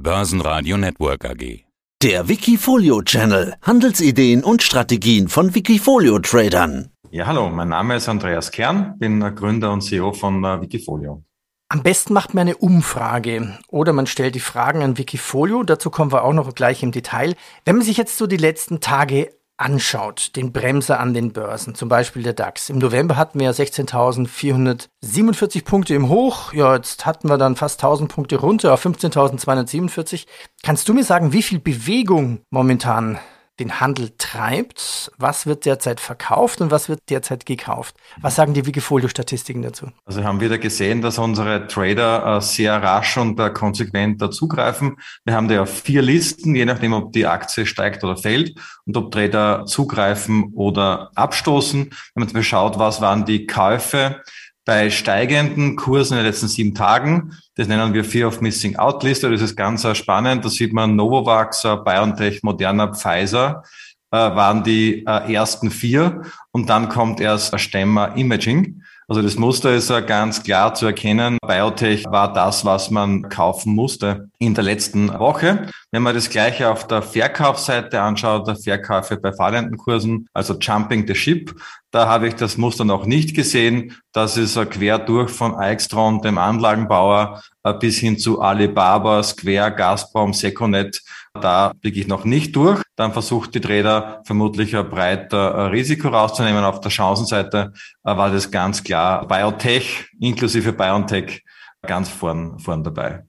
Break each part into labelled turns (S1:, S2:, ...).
S1: Börsenradio Network AG.
S2: Der Wikifolio Channel. Handelsideen und Strategien von Wikifolio Tradern.
S3: Ja, hallo, mein Name ist Andreas Kern, bin Gründer und CEO von äh, Wikifolio.
S4: Am besten macht man eine Umfrage oder man stellt die Fragen an Wikifolio. Dazu kommen wir auch noch gleich im Detail. Wenn man sich jetzt so die letzten Tage anschaut, den Bremser an den Börsen, zum Beispiel der DAX. Im November hatten wir ja 16.447 Punkte im Hoch. Ja, jetzt hatten wir dann fast 1000 Punkte runter auf 15.247. Kannst du mir sagen, wie viel Bewegung momentan den Handel treibt. Was wird derzeit verkauft und was wird derzeit gekauft? Was sagen die Wikifolio-Statistiken dazu?
S3: Also haben wir da gesehen, dass unsere Trader äh, sehr rasch und äh, konsequent dazugreifen. Wir haben da vier Listen, je nachdem, ob die Aktie steigt oder fällt und ob Trader zugreifen oder abstoßen. Wenn man schaut, was waren die Käufe bei steigenden Kursen in den letzten sieben Tagen. Das nennen wir Fear of Missing Out Liste. Das ist ganz spannend. Da sieht man Novavax, BioNTech, Moderna, Pfizer äh, waren die äh, ersten vier und dann kommt erst Stemmer Imaging. Also das Muster ist ganz klar zu erkennen. Biotech war das, was man kaufen musste in der letzten Woche. Wenn man das gleiche auf der Verkaufsseite anschaut, der Verkäufe bei fallenden Kursen, also Jumping the Ship, da habe ich das Muster noch nicht gesehen. Das ist quer durch von Eichstron, dem Anlagenbauer, äh, bis hin zu Alibaba, Square, Gazprom, Seconet. Da blicke ich noch nicht durch. Dann versucht die Trader vermutlich ein breiter äh, Risiko rauszunehmen. Auf der Chancenseite äh, war das ganz klar Biotech inklusive BioNTech ganz vorn, vorn dabei.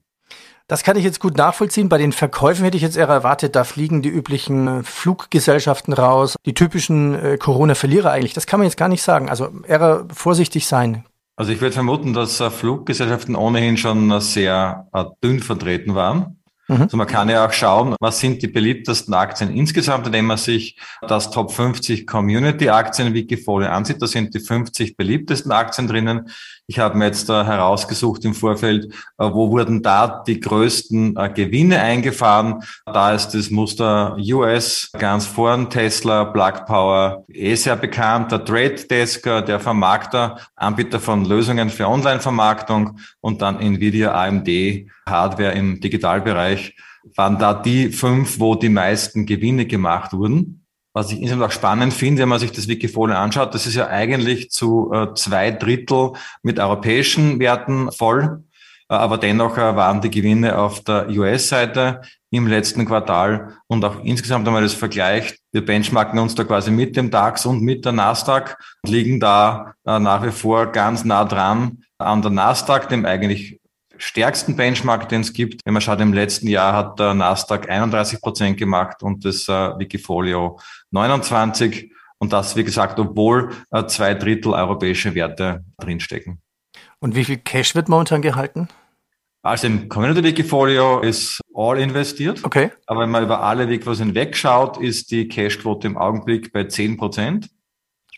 S4: Das kann ich jetzt gut nachvollziehen. Bei den Verkäufen hätte ich jetzt eher erwartet, da fliegen die üblichen äh, Fluggesellschaften raus, die typischen Corona-Verlierer eigentlich. Das kann man jetzt gar nicht sagen. Also eher vorsichtig sein.
S3: Also ich würde vermuten, dass Fluggesellschaften ohnehin schon sehr dünn vertreten waren. Mhm. Also man kann ja auch schauen, was sind die beliebtesten Aktien insgesamt, indem man sich das Top 50 Community Aktien Wikifolio ansieht. Da sind die 50 beliebtesten Aktien drinnen. Ich habe mir jetzt äh, herausgesucht im Vorfeld, äh, wo wurden da die größten äh, Gewinne eingefahren. Da ist das Muster US ganz vorn, Tesla, Plug Power, eh sehr bekannt, der Trade Desk, der Vermarkter, Anbieter von Lösungen für Online-Vermarktung und dann Nvidia, AMD, Hardware im Digitalbereich waren da die fünf, wo die meisten Gewinne gemacht wurden. Was ich insgesamt auch spannend finde, wenn man sich das Wikifolio anschaut, das ist ja eigentlich zu äh, zwei Drittel mit europäischen Werten voll. Äh, aber dennoch äh, waren die Gewinne auf der US-Seite im letzten Quartal und auch insgesamt, wenn man das vergleicht, wir benchmarken uns da quasi mit dem DAX und mit der Nasdaq und liegen da nach wie vor ganz nah dran an der Nasdaq, dem eigentlich stärksten Benchmark, den es gibt. Wenn man schaut, im letzten Jahr hat der Nasdaq 31 Prozent gemacht und das äh, Wikifolio 29. Und das, wie gesagt, obwohl äh, zwei Drittel europäische Werte drinstecken.
S4: Und wie viel Cash wird momentan gehalten?
S3: Also im Community Wikifolio ist all investiert.
S4: Okay.
S3: Aber wenn man über alle Wikifolios hinwegschaut, ist die Cashquote im Augenblick bei 10 Prozent.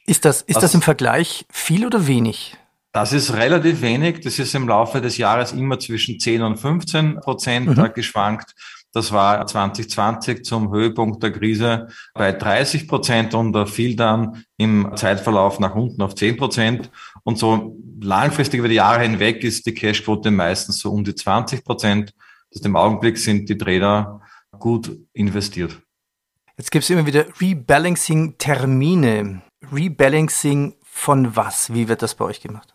S4: Ist das, ist das, das im Vergleich viel oder wenig?
S3: Das ist relativ wenig. Das ist im Laufe des Jahres immer zwischen 10 und 15 Prozent mhm. geschwankt. Das war 2020 zum Höhepunkt der Krise bei 30 Prozent und da fiel dann im Zeitverlauf nach unten auf 10 Prozent. Und so langfristig über die Jahre hinweg ist die Cashquote meistens so um die 20 Prozent. Das im Augenblick sind die Trader gut investiert.
S4: Jetzt gibt es immer wieder Rebalancing-Termine. Rebalancing von was? Wie wird das bei euch gemacht?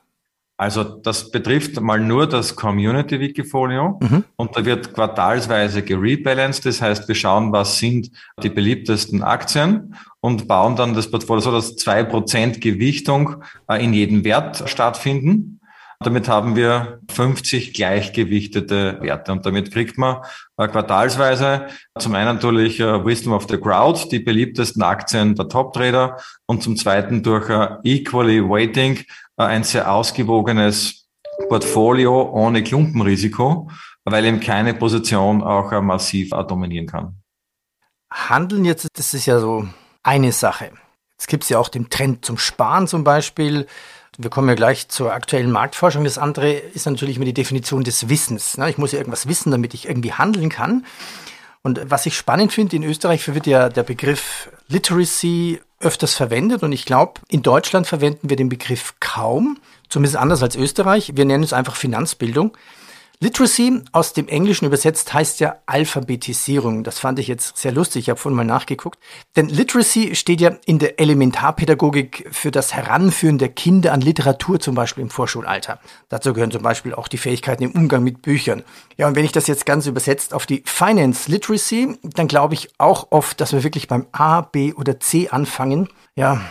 S3: Also das betrifft mal nur das Community Wikifolio mhm. und da wird quartalsweise gerebalanced. Das heißt, wir schauen, was sind die beliebtesten Aktien und bauen dann das Portfolio so, dass zwei Prozent Gewichtung äh, in jedem Wert stattfinden. Damit haben wir 50 gleichgewichtete Werte und damit kriegt man äh, quartalsweise zum einen natürlich äh, Wisdom of the Crowd, die beliebtesten Aktien der Top-Trader und zum zweiten durch Equally Weighting ein sehr ausgewogenes Portfolio ohne Klumpenrisiko, weil eben keine Position auch äh, massiv dominieren kann.
S4: Handeln jetzt, das ist ja so eine Sache. Jetzt gibt es ja auch den Trend zum Sparen zum Beispiel. Wir kommen ja gleich zur aktuellen Marktforschung. Das andere ist natürlich immer die Definition des Wissens. Ne? Ich muss ja irgendwas wissen, damit ich irgendwie handeln kann. Und was ich spannend finde, in Österreich wird ja der Begriff Literacy öfters verwendet und ich glaube, in Deutschland verwenden wir den Begriff kaum, zumindest anders als Österreich. Wir nennen es einfach Finanzbildung. Literacy aus dem Englischen übersetzt heißt ja Alphabetisierung. Das fand ich jetzt sehr lustig. Ich habe vorhin mal nachgeguckt. Denn Literacy steht ja in der Elementarpädagogik für das Heranführen der Kinder an Literatur, zum Beispiel im Vorschulalter. Dazu gehören zum Beispiel auch die Fähigkeiten im Umgang mit Büchern. Ja, und wenn ich das jetzt ganz übersetzt auf die Finance Literacy, dann glaube ich auch oft, dass wir wirklich beim A, B oder C anfangen. Ja,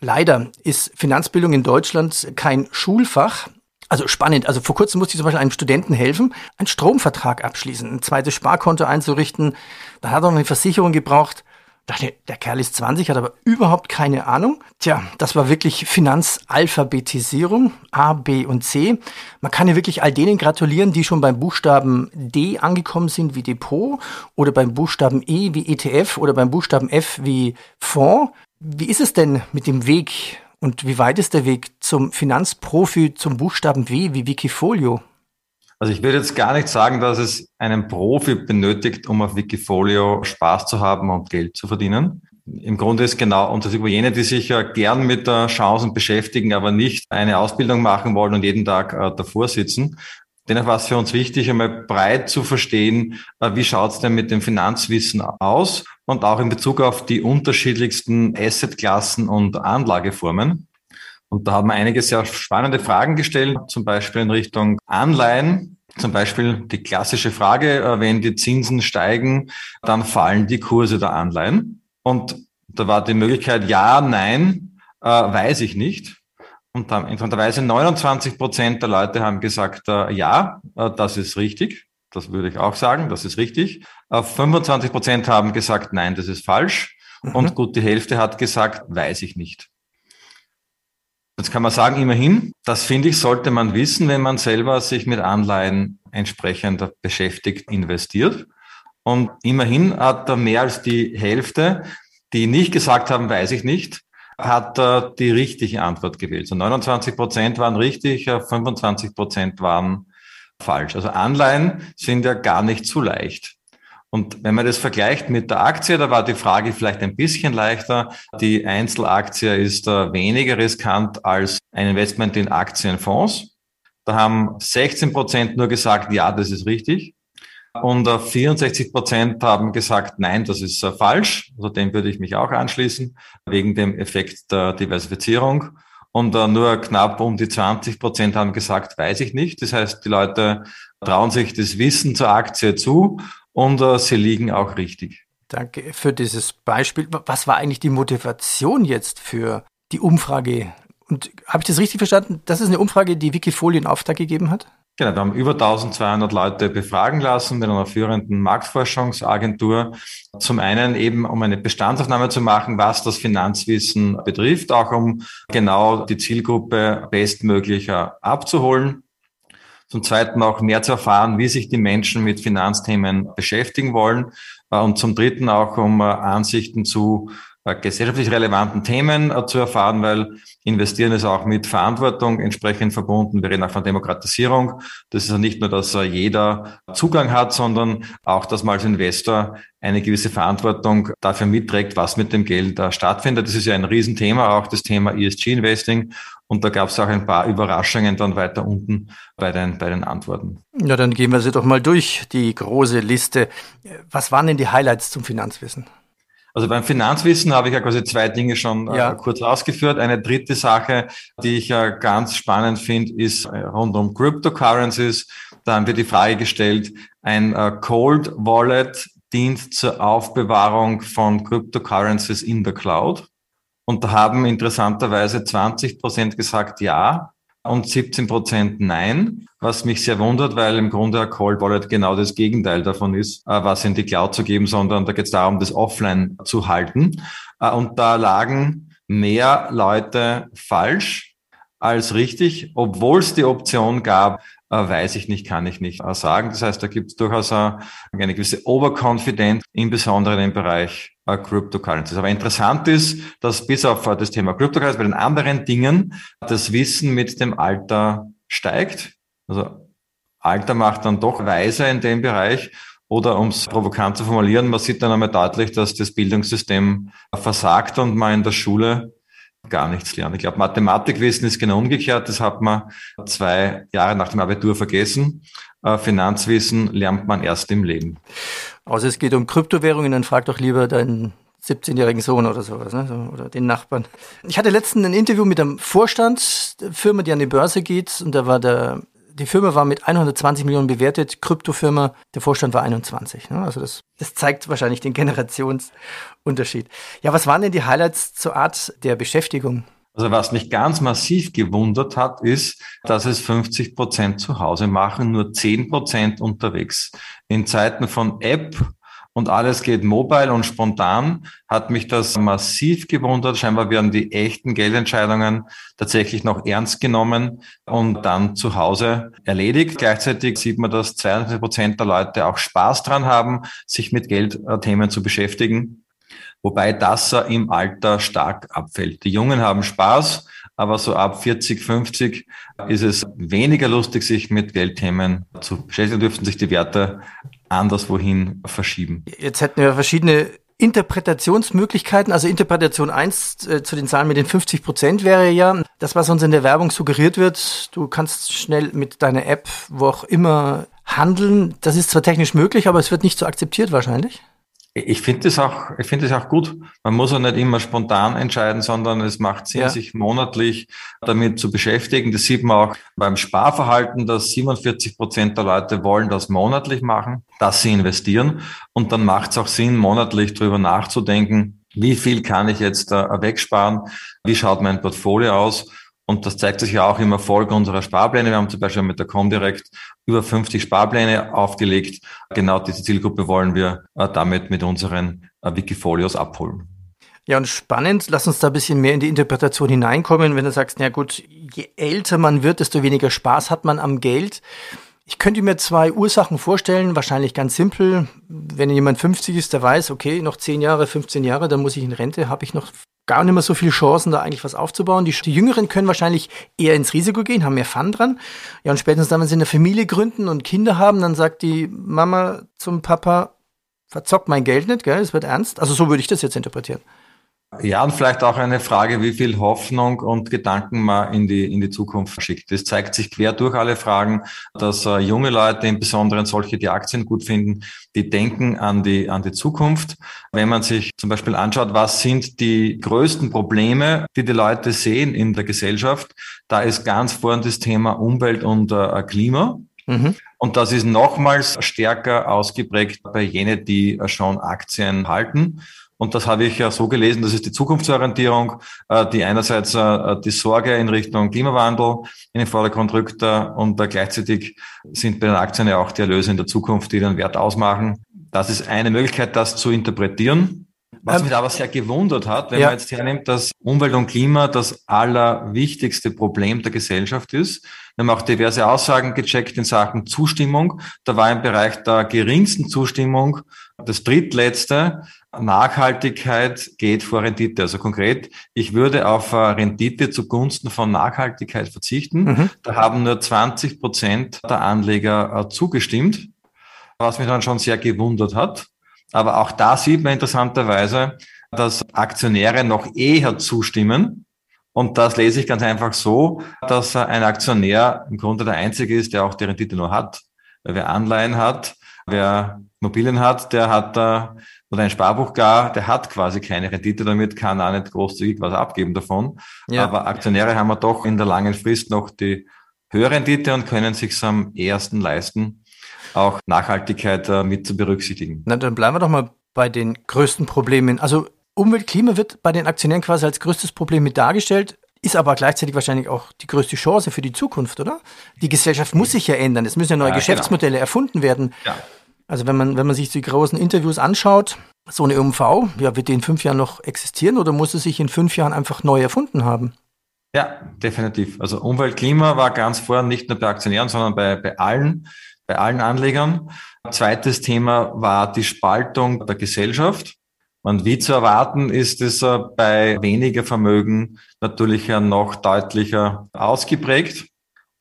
S4: Leider ist Finanzbildung in Deutschland kein Schulfach, also spannend. Also vor kurzem musste ich zum Beispiel einem Studenten helfen, einen Stromvertrag abschließen, ein zweites Sparkonto einzurichten. Dann hat er noch eine Versicherung gebraucht. Dachte, der Kerl ist 20, hat aber überhaupt keine Ahnung. Tja, das war wirklich Finanzalphabetisierung, A, B und C. Man kann ja wirklich all denen gratulieren, die schon beim Buchstaben D angekommen sind wie Depot oder beim Buchstaben E wie ETF oder beim Buchstaben F wie Fonds. Wie ist es denn mit dem Weg und wie weit ist der Weg zum Finanzprofi, zum Buchstaben W wie Wikifolio?
S3: Also ich würde jetzt gar nicht sagen, dass es einen Profi benötigt, um auf Wikifolio Spaß zu haben und Geld zu verdienen. Im Grunde ist genau, und das über jene, die sich ja gern mit der Chancen beschäftigen, aber nicht eine Ausbildung machen wollen und jeden Tag äh, davor sitzen. Dennoch war es für uns wichtig, einmal breit zu verstehen, äh, wie schaut es denn mit dem Finanzwissen aus und auch in Bezug auf die unterschiedlichsten Assetklassen und Anlageformen. Und da haben wir einige sehr spannende Fragen gestellt, zum Beispiel in Richtung Anleihen. Zum Beispiel die klassische Frage, äh, wenn die Zinsen steigen, dann fallen die Kurse der Anleihen. Und da war die Möglichkeit, ja, nein, äh, weiß ich nicht. Und dann interessanterweise 29 Prozent der Leute haben gesagt, äh, ja, das ist richtig. Das würde ich auch sagen, das ist richtig. 25 Prozent haben gesagt, nein, das ist falsch. Mhm. Und gut, die Hälfte hat gesagt, weiß ich nicht. Jetzt kann man sagen, immerhin, das finde ich, sollte man wissen, wenn man selber sich mit Anleihen entsprechend beschäftigt, investiert. Und immerhin hat da mehr als die Hälfte, die nicht gesagt haben, weiß ich nicht, hat er die richtige Antwort gewählt. So 29 Prozent waren richtig, 25 Prozent waren falsch. Also Anleihen sind ja gar nicht so leicht. Und wenn man das vergleicht mit der Aktie, da war die Frage vielleicht ein bisschen leichter. Die Einzelaktie ist weniger riskant als ein Investment in Aktienfonds. Da haben 16 Prozent nur gesagt, ja, das ist richtig. Und 64 Prozent haben gesagt, nein, das ist falsch. Also dem würde ich mich auch anschließen, wegen dem Effekt der Diversifizierung. Und nur knapp um die 20 Prozent haben gesagt, weiß ich nicht. Das heißt, die Leute trauen sich das Wissen zur Aktie zu und sie liegen auch richtig.
S4: Danke für dieses Beispiel. Was war eigentlich die Motivation jetzt für die Umfrage? Und habe ich das richtig verstanden? Das ist eine Umfrage, die Wikifolio in Auftrag gegeben hat?
S3: Genau, wir haben über 1200 Leute befragen lassen mit einer führenden Marktforschungsagentur. Zum einen eben, um eine Bestandsaufnahme zu machen, was das Finanzwissen betrifft, auch um genau die Zielgruppe bestmöglicher abzuholen. Zum Zweiten auch mehr zu erfahren, wie sich die Menschen mit Finanzthemen beschäftigen wollen. Und zum Dritten auch um Ansichten zu gesellschaftlich relevanten Themen zu erfahren, weil investieren ist auch mit Verantwortung entsprechend verbunden. Wir reden auch von Demokratisierung. Das ist ja nicht nur, dass jeder Zugang hat, sondern auch, dass man als Investor eine gewisse Verantwortung dafür mitträgt, was mit dem Geld stattfindet. Das ist ja ein Riesenthema, auch das Thema ESG-Investing. Und da gab es auch ein paar Überraschungen dann weiter unten bei den, bei den Antworten.
S4: Ja, dann gehen wir sie doch mal durch, die große Liste. Was waren denn die Highlights zum Finanzwissen?
S3: Also beim Finanzwissen habe ich ja quasi zwei Dinge schon äh, ja. kurz ausgeführt. Eine dritte Sache, die ich ja ganz spannend finde, ist äh, rund um Cryptocurrencies. Da haben wir die Frage gestellt, ein äh, Cold Wallet dient zur Aufbewahrung von Cryptocurrencies in der Cloud. Und da haben interessanterweise 20 Prozent gesagt ja und 17 Prozent nein, was mich sehr wundert, weil im Grunde ein Cold Wallet genau das Gegenteil davon ist, äh, was in die Cloud zu geben, sondern da geht es darum, das offline zu halten. Äh, und da lagen mehr Leute falsch als richtig, obwohl es die Option gab, äh, weiß ich nicht, kann ich nicht sagen. Das heißt, da gibt es durchaus eine gewisse Overconfidence, insbesondere im Bereich äh, Cryptocurrencies. Aber interessant ist, dass bis auf das Thema Cryptocurrencies bei den anderen Dingen das Wissen mit dem Alter steigt. Also Alter macht dann doch weiser in dem Bereich. Oder um es provokant zu formulieren, man sieht dann einmal deutlich, dass das Bildungssystem versagt und man in der Schule gar nichts lernt. Ich glaube, Mathematikwissen ist genau umgekehrt. Das hat man zwei Jahre nach dem Abitur vergessen. Äh, Finanzwissen lernt man erst im Leben.
S4: Also es geht um Kryptowährungen, dann frag doch lieber deinen 17-jährigen Sohn oder sowas, ne? oder den Nachbarn. Ich hatte letztens ein Interview mit einem Vorstand der Firma, die an die Börse geht, und da war der, die Firma war mit 120 Millionen bewertet, Kryptofirma, der Vorstand war 21. Ne? Also das, das zeigt wahrscheinlich den Generationsunterschied. Ja, was waren denn die Highlights zur Art der Beschäftigung?
S3: Also was mich ganz massiv gewundert hat, ist, dass es 50 Prozent zu Hause machen, nur 10 Prozent unterwegs. In Zeiten von App und alles geht mobile und spontan, hat mich das massiv gewundert. Scheinbar werden die echten Geldentscheidungen tatsächlich noch ernst genommen und dann zu Hause erledigt. Gleichzeitig sieht man, dass 92 Prozent der Leute auch Spaß dran haben, sich mit Geldthemen zu beschäftigen wobei das im Alter stark abfällt. Die Jungen haben Spaß, aber so ab 40, 50 ist es weniger lustig, sich mit Geldthemen zu beschäftigen, dürften sich die Werte anderswohin verschieben.
S4: Jetzt hätten wir verschiedene Interpretationsmöglichkeiten, also Interpretation 1 äh, zu den Zahlen mit den 50 Prozent wäre ja, das, was uns in der Werbung suggeriert wird, du kannst schnell mit deiner App, wo auch immer, handeln. Das ist zwar technisch möglich, aber es wird nicht so akzeptiert wahrscheinlich.
S3: Ich finde es auch, ich finde es auch gut. Man muss auch nicht immer spontan entscheiden, sondern es macht Sinn, ja. sich monatlich damit zu beschäftigen. Das sieht man auch beim Sparverhalten, dass 47 Prozent der Leute wollen das monatlich machen, dass sie investieren. Und dann macht es auch Sinn, monatlich darüber nachzudenken, wie viel kann ich jetzt äh, wegsparen? Wie schaut mein Portfolio aus? Und das zeigt sich ja auch im Erfolg unserer Sparpläne. Wir haben zum Beispiel mit der Comdirect über 50 Sparpläne aufgelegt. Genau diese Zielgruppe wollen wir äh, damit mit unseren äh, Wikifolios abholen.
S4: Ja, und spannend, lass uns da ein bisschen mehr in die Interpretation hineinkommen, wenn du sagst, na gut, je älter man wird, desto weniger Spaß hat man am Geld. Ich könnte mir zwei Ursachen vorstellen, wahrscheinlich ganz simpel. Wenn jemand 50 ist, der weiß, okay, noch 10 Jahre, 15 Jahre, dann muss ich in Rente, habe ich noch gar nicht mehr so viele Chancen, da eigentlich was aufzubauen. Die, die, Jüngeren können wahrscheinlich eher ins Risiko gehen, haben mehr Fun dran. Ja, und spätestens dann, wenn sie eine Familie gründen und Kinder haben, dann sagt die Mama zum Papa, verzockt mein Geld nicht, gell, es wird ernst. Also so würde ich das jetzt interpretieren.
S3: Ja, und vielleicht auch eine Frage, wie viel Hoffnung und Gedanken man in die, in die Zukunft schickt. Es zeigt sich quer durch alle Fragen, dass äh, junge Leute, im Besonderen solche, die Aktien gut finden, die denken an die, an die Zukunft. Wenn man sich zum Beispiel anschaut, was sind die größten Probleme, die die Leute sehen in der Gesellschaft, da ist ganz vorne das Thema Umwelt und äh, Klima. Mhm. Und das ist nochmals stärker ausgeprägt bei jenen, die äh, schon Aktien halten. Und das habe ich ja so gelesen, das ist die Zukunftsorientierung, äh, die einerseits äh, die Sorge in Richtung Klimawandel in den Vordergrund rückt und gleichzeitig sind bei den Aktien ja auch die Erlöse in der Zukunft, die den Wert ausmachen. Das ist eine Möglichkeit, das zu interpretieren. Was mich aber sehr gewundert hat, wenn ja. man jetzt hernimmt, dass Umwelt und Klima das allerwichtigste Problem der Gesellschaft ist. Wir haben auch diverse Aussagen gecheckt in Sachen Zustimmung. Da war im Bereich der geringsten Zustimmung das drittletzte Nachhaltigkeit geht vor Rendite. Also konkret, ich würde auf äh, Rendite zugunsten von Nachhaltigkeit verzichten. Mhm. Da haben nur 20 Prozent der Anleger äh, zugestimmt, was mich dann schon sehr gewundert hat. Aber auch da sieht man interessanterweise, dass Aktionäre noch eher zustimmen. Und das lese ich ganz einfach so, dass äh, ein Aktionär im Grunde der einzige ist, der auch die Rendite nur hat. Weil wer Anleihen hat, wer Immobilien hat, der hat da, oder ein Sparbuch gar, der hat quasi keine Rendite damit, kann auch nicht großzügig was abgeben davon. Ja. Aber Aktionäre haben wir doch in der langen Frist noch die höhere Rendite und können sich am ersten leisten, auch Nachhaltigkeit äh, mit zu berücksichtigen.
S4: Na, dann bleiben wir doch mal bei den größten Problemen. Also Umwelt, Klima wird bei den Aktionären quasi als größtes Problem mit dargestellt ist aber gleichzeitig wahrscheinlich auch die größte Chance für die Zukunft, oder? Die Gesellschaft muss sich ja ändern. Es müssen ja neue ja, genau. Geschäftsmodelle genau. erfunden werden. Ja. Also wenn man, wenn man sich die großen Interviews anschaut, so eine OMV, ja, wird die in fünf Jahren noch existieren oder muss es sich in fünf Jahren einfach neu erfunden haben?
S3: Ja, definitiv. Also Umwelt, Klima war ganz vorher nicht nur bei Aktionären, sondern bei, bei allen, bei allen Anlegern. Zweites Thema war die Spaltung der Gesellschaft. Und wie zu erwarten ist es bei weniger Vermögen natürlich noch deutlicher ausgeprägt.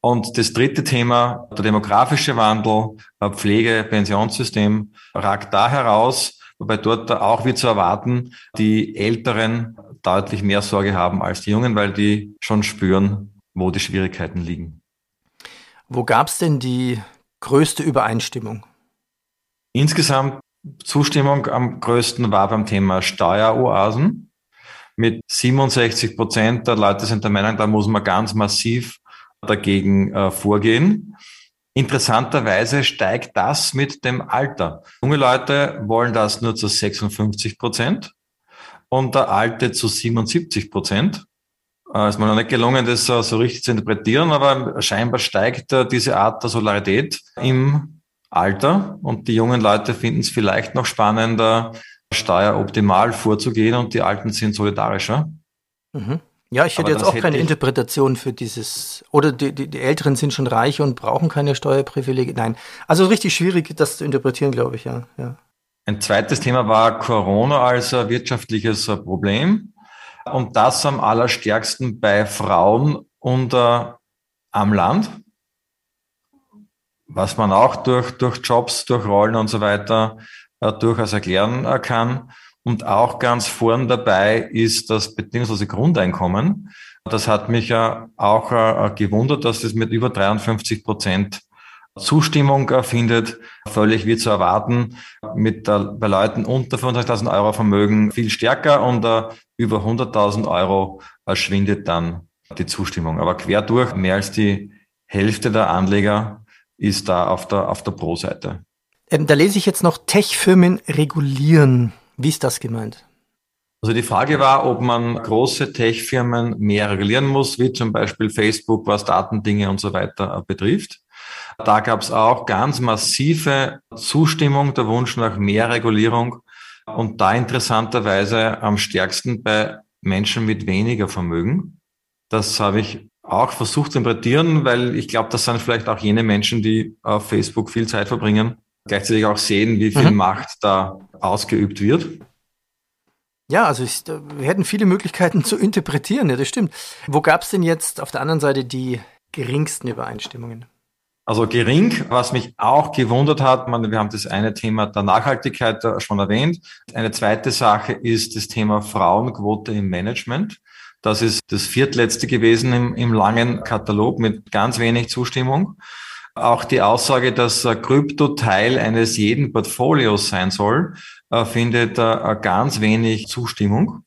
S3: Und das dritte Thema, der demografische Wandel, äh, Pflege, Pensionssystem, ragt da heraus, wobei dort auch wie zu erwarten die Älteren deutlich mehr Sorge haben als die Jungen, weil die schon spüren, wo die Schwierigkeiten liegen.
S4: Wo gab es denn die größte Übereinstimmung?
S3: Insgesamt Zustimmung am größten war beim Thema Steueroasen. Mit 67 Prozent der Leute sind der Meinung, da muss man ganz massiv dagegen äh, vorgehen. Interessanterweise steigt das mit dem Alter. Junge Leute wollen das nur zu 56 Prozent und der Alte zu 77 Prozent. Äh, ist mir noch nicht gelungen, das so richtig zu interpretieren, aber scheinbar steigt äh, diese Art der Solarität im Alter und die jungen Leute finden es vielleicht noch spannender, steueroptimal vorzugehen und die Alten sind solidarischer.
S4: Mhm. Ja, ich hätte Aber jetzt auch keine Interpretation für dieses, oder die, die, die Älteren sind schon reich und brauchen keine Steuerprivilegien. Nein, also richtig schwierig, das zu interpretieren, glaube ich, ja. ja.
S3: Ein zweites Thema war Corona als wirtschaftliches Problem. Und das am allerstärksten bei Frauen unter am Land, was man auch durch, durch Jobs, durch Rollen und so weiter äh, durchaus erklären äh, kann. Und auch ganz vorn dabei ist das bedingungslose Grundeinkommen. Das hat mich ja auch äh, gewundert, dass das mit über 53 Prozent Zustimmung findet. Völlig wie zu erwarten. Mit der, bei Leuten unter 25.000 Euro Vermögen viel stärker und über 100.000 Euro schwindet dann die Zustimmung. Aber quer durch mehr als die Hälfte der Anleger ist da auf der, auf der Pro-Seite.
S4: Ähm, da lese ich jetzt noch Tech-Firmen regulieren. Wie ist das gemeint?
S3: Also die Frage war, ob man große Tech-Firmen mehr regulieren muss, wie zum Beispiel Facebook, was Datendinge und so weiter betrifft. Da gab es auch ganz massive Zustimmung, der Wunsch nach mehr Regulierung und da interessanterweise am stärksten bei Menschen mit weniger Vermögen. Das habe ich auch versucht zu interpretieren, weil ich glaube, das sind vielleicht auch jene Menschen, die auf Facebook viel Zeit verbringen gleichzeitig auch sehen, wie viel mhm. Macht da ausgeübt wird.
S4: Ja, also ich, wir hätten viele Möglichkeiten zu interpretieren, ja, das stimmt. Wo gab es denn jetzt auf der anderen Seite die geringsten Übereinstimmungen?
S3: Also gering, was mich auch gewundert hat, man, wir haben das eine Thema der Nachhaltigkeit schon erwähnt. Eine zweite Sache ist das Thema Frauenquote im Management. Das ist das viertletzte gewesen im, im langen Katalog mit ganz wenig Zustimmung. Auch die Aussage, dass äh, Krypto Teil eines jeden Portfolios sein soll, äh, findet äh, ganz wenig Zustimmung.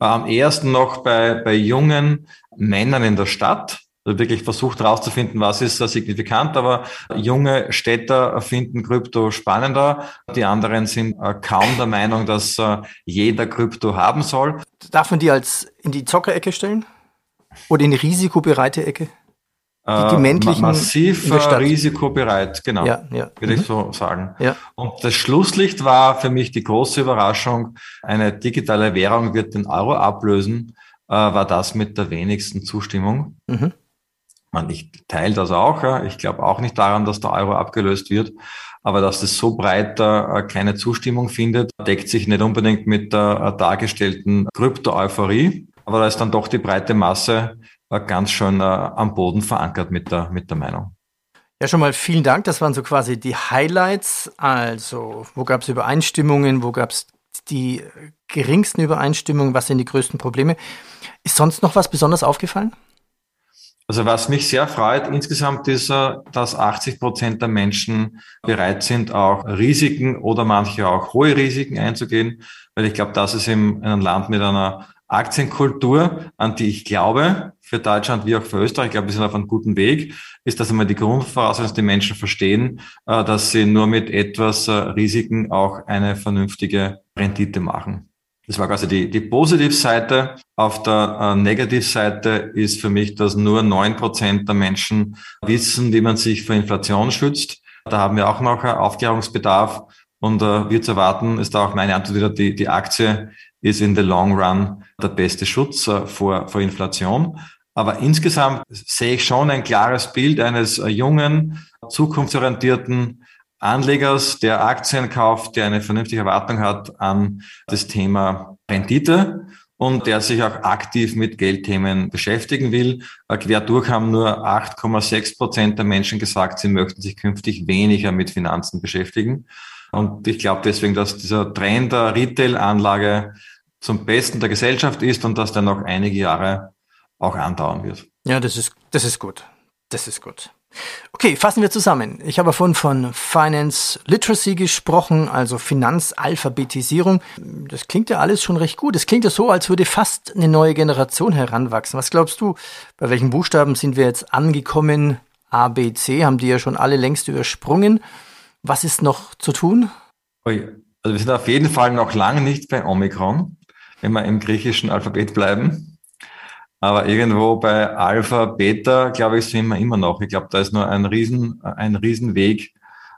S3: Am ersten noch bei, bei jungen Männern in der Stadt. Also wirklich versucht herauszufinden, was ist signifikant, aber junge Städter finden Krypto spannender. Die anderen sind kaum der Meinung, dass jeder Krypto haben soll.
S4: Darf man die als in die Zockerecke stellen? Oder in die risikobereite Ecke?
S3: Die, die männlichen massiv risikobereit, genau,
S4: ja, ja.
S3: würde mhm. ich so sagen. Ja. Und das Schlusslicht war für mich die große Überraschung. Eine digitale Währung wird den Euro ablösen, äh, war das mit der wenigsten Zustimmung. Mhm. Man, ich teile das auch. Ja. Ich glaube auch nicht daran, dass der Euro abgelöst wird. Aber dass das so breit äh, keine Zustimmung findet, deckt sich nicht unbedingt mit der äh, dargestellten Krypto-Euphorie. Aber da ist dann doch die breite Masse ganz schön äh, am Boden verankert mit der, mit der Meinung.
S4: Ja, schon mal vielen Dank. Das waren so quasi die Highlights. Also, wo gab es Übereinstimmungen, wo gab es die geringsten Übereinstimmungen, was sind die größten Probleme? Ist sonst noch was besonders aufgefallen?
S3: Also was mich sehr freut insgesamt ist, äh, dass 80 Prozent der Menschen bereit sind, auch Risiken oder manche auch hohe Risiken einzugehen, weil ich glaube, das ist in einem Land mit einer Aktienkultur, an die ich glaube, für Deutschland wie auch für Österreich, ich glaube, wir sind auf einem guten Weg, ist, dass einmal die Grundvoraussetzung, dass die Menschen verstehen, äh, dass sie nur mit etwas äh, Risiken auch eine vernünftige Rendite machen. Das war quasi die, die Positivseite. Auf der äh, Negativseite ist für mich, dass nur neun Prozent der Menschen wissen, wie man sich vor Inflation schützt. Da haben wir auch noch Aufklärungsbedarf. Und äh, wir zu erwarten, ist da auch meine Antwort wieder, die, die Aktie ist in the long run der beste Schutz äh, vor, vor Inflation. Aber insgesamt sehe ich schon ein klares Bild eines äh, jungen, zukunftsorientierten Anlegers, der Aktien kauft, der eine vernünftige Erwartung hat an das Thema Rendite und der sich auch aktiv mit Geldthemen beschäftigen will. Äh, quer durch haben nur 8,6 Prozent der Menschen gesagt, sie möchten sich künftig weniger mit Finanzen beschäftigen. Und ich glaube deswegen, dass dieser Trend der Retail-Anlage zum Besten der Gesellschaft ist und dass der noch einige Jahre auch andauern wird.
S4: Ja, das ist, das ist gut. Das ist gut. Okay, fassen wir zusammen. Ich habe vorhin von Finance Literacy gesprochen, also Finanzalphabetisierung. Das klingt ja alles schon recht gut. Es klingt ja so, als würde fast eine neue Generation heranwachsen. Was glaubst du, bei welchen Buchstaben sind wir jetzt angekommen? A, B, C haben die ja schon alle längst übersprungen. Was ist noch zu tun?
S3: Also wir sind auf jeden Fall noch lange nicht bei Omikron, wenn wir im griechischen Alphabet bleiben. Aber irgendwo bei Alpha, Beta, glaube ich, sind wir immer noch. Ich glaube, da ist nur ein Riesen, ein Riesenweg,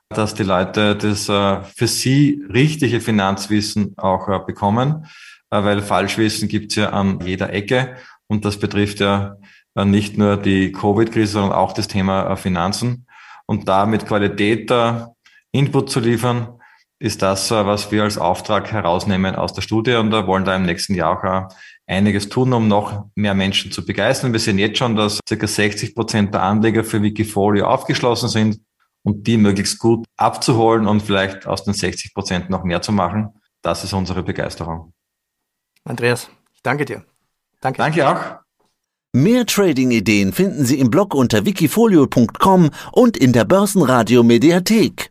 S3: dass die Leute das äh, für sie richtige Finanzwissen auch äh, bekommen, äh, weil Falschwissen gibt's ja an jeder Ecke und das betrifft ja nicht nur die Covid-Krise, sondern auch das Thema Finanzen. Und da mit Qualität Input zu liefern, ist das, was wir als Auftrag herausnehmen aus der Studie und da wollen da im nächsten Jahr auch einiges tun, um noch mehr Menschen zu begeistern. Wir sehen jetzt schon, dass ca. 60 Prozent der Anleger für Wikifolio aufgeschlossen sind und die möglichst gut abzuholen und vielleicht aus den 60 Prozent noch mehr zu machen. Das ist unsere Begeisterung.
S4: Andreas, ich danke dir.
S3: Danke. Danke auch.
S2: Mehr Trading-Ideen finden Sie im Blog unter wikifolio.com und in der Börsenradio Mediathek.